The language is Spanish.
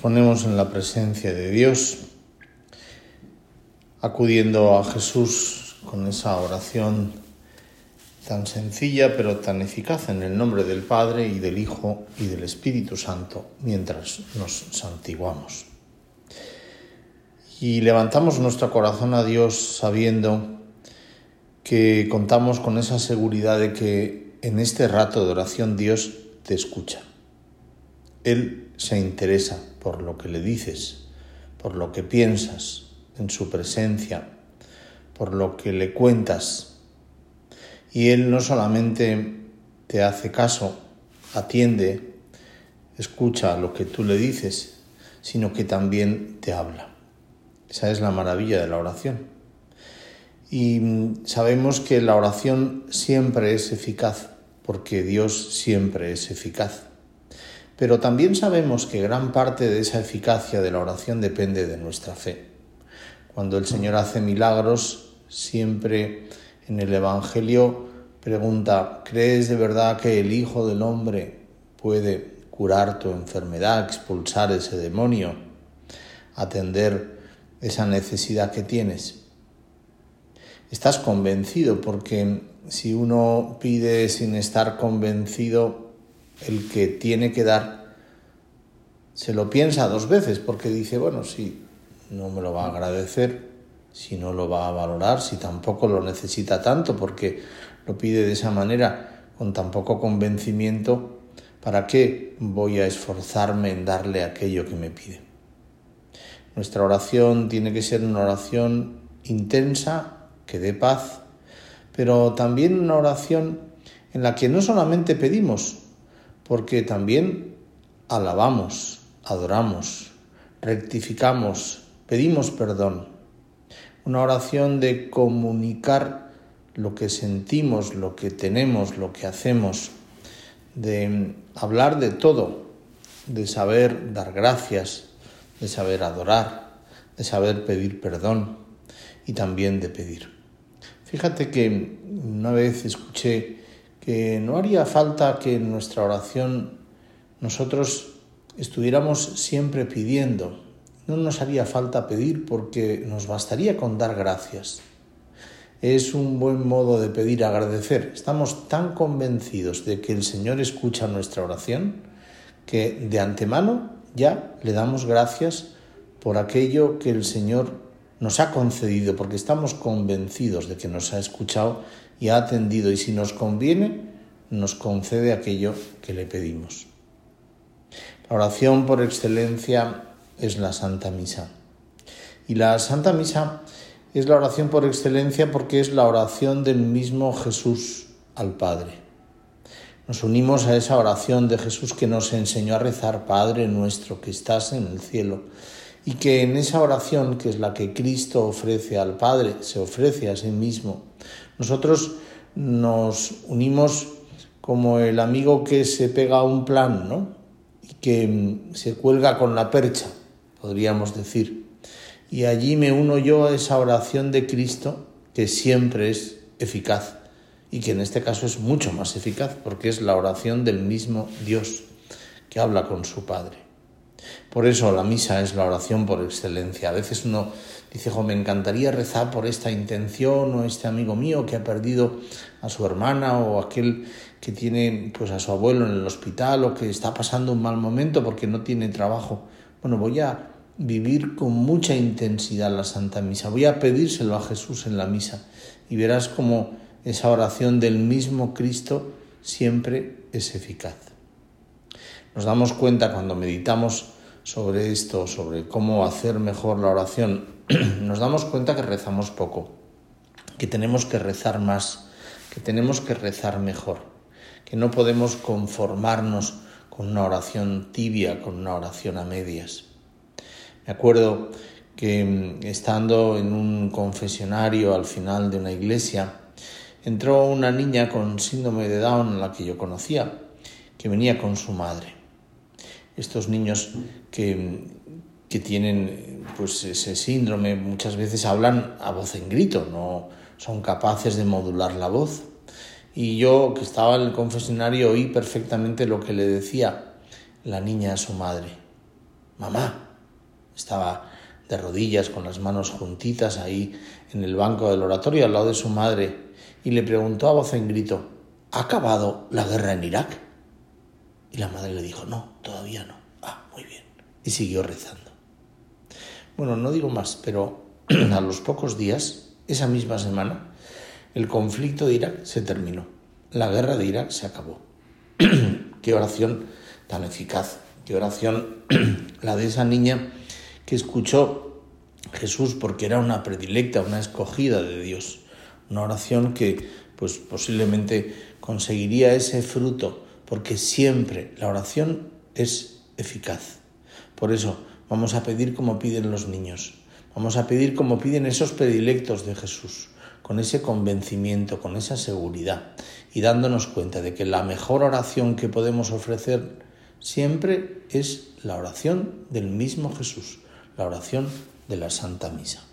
ponemos en la presencia de Dios, acudiendo a Jesús con esa oración tan sencilla pero tan eficaz en el nombre del Padre y del Hijo y del Espíritu Santo mientras nos santiguamos. Y levantamos nuestro corazón a Dios sabiendo que contamos con esa seguridad de que en este rato de oración Dios te escucha. Él se interesa por lo que le dices, por lo que piensas en su presencia, por lo que le cuentas. Y Él no solamente te hace caso, atiende, escucha lo que tú le dices, sino que también te habla. Esa es la maravilla de la oración. Y sabemos que la oración siempre es eficaz, porque Dios siempre es eficaz. Pero también sabemos que gran parte de esa eficacia de la oración depende de nuestra fe. Cuando el Señor hace milagros, siempre en el Evangelio pregunta, ¿crees de verdad que el Hijo del Hombre puede curar tu enfermedad, expulsar ese demonio, atender esa necesidad que tienes? Estás convencido porque si uno pide sin estar convencido, el que tiene que dar se lo piensa dos veces porque dice, bueno, si no me lo va a agradecer, si no lo va a valorar, si tampoco lo necesita tanto porque lo pide de esa manera, con tan poco convencimiento, ¿para qué voy a esforzarme en darle aquello que me pide? Nuestra oración tiene que ser una oración intensa, que dé paz, pero también una oración en la que no solamente pedimos, porque también alabamos, adoramos, rectificamos, pedimos perdón. Una oración de comunicar lo que sentimos, lo que tenemos, lo que hacemos, de hablar de todo, de saber dar gracias, de saber adorar, de saber pedir perdón y también de pedir. Fíjate que una vez escuché que no haría falta que en nuestra oración nosotros estuviéramos siempre pidiendo. No nos haría falta pedir porque nos bastaría con dar gracias. Es un buen modo de pedir agradecer. Estamos tan convencidos de que el Señor escucha nuestra oración que de antemano ya le damos gracias por aquello que el Señor nos ha concedido, porque estamos convencidos de que nos ha escuchado y ha atendido y si nos conviene, nos concede aquello que le pedimos. La oración por excelencia es la Santa Misa. Y la Santa Misa es la oración por excelencia porque es la oración del mismo Jesús al Padre. Nos unimos a esa oración de Jesús que nos enseñó a rezar, Padre nuestro que estás en el cielo, y que en esa oración, que es la que Cristo ofrece al Padre, se ofrece a sí mismo, nosotros nos unimos como el amigo que se pega a un plan, ¿no? Y que mm, se cuelga con la percha, podríamos decir. Y allí me uno yo a esa oración de Cristo que siempre es eficaz y que en este caso es mucho más eficaz porque es la oración del mismo Dios que habla con su Padre. Por eso la misa es la oración por excelencia. A veces uno dice, me encantaría rezar por esta intención o este amigo mío que ha perdido a su hermana o aquel que tiene pues a su abuelo en el hospital o que está pasando un mal momento porque no tiene trabajo. Bueno, voy a vivir con mucha intensidad la Santa Misa. Voy a pedírselo a Jesús en la misa y verás como esa oración del mismo Cristo siempre es eficaz. Nos damos cuenta cuando meditamos sobre esto, sobre cómo hacer mejor la oración, nos damos cuenta que rezamos poco, que tenemos que rezar más, que tenemos que rezar mejor, que no podemos conformarnos con una oración tibia, con una oración a medias. Me acuerdo que mm, estando en un confesionario al final de una iglesia, entró una niña con síndrome de Down, la que yo conocía, que venía con su madre estos niños que, tienen pues, ese síndrome muchas veces hablan a voz en grito, no son capaces de modular la voz. Y yo que estaba en el confesionario oí perfectamente lo que le decía la niña a su madre. mamá. Estaba de rodillas con las manos juntitas ahí en el banco del oratorio al lado de su madre y le preguntó a voz en grito, ¿ha acabado la guerra en Irak? Y la madre le dijo, no, todavía no. Ah, muy bien. Y siguió rezando. Bueno, no digo más, pero a los pocos días, esa misma semana, el conflicto de Irak se terminó. La guerra de Irak se acabó. qué oración tan eficaz, qué oración la de esa niña que escuchó Jesús porque era una predilecta, una escogida de Dios, una oración que pues posiblemente conseguiría ese fruto, porque siempre la oración es eficaz. Por eso vamos a pedir como piden los niños, vamos a pedir como piden esos predilectos de Jesús, con ese convencimiento, con esa seguridad y dándonos cuenta de que la mejor oración que podemos ofrecer siempre es la oración del mismo Jesús, la oración de la Santa Misa.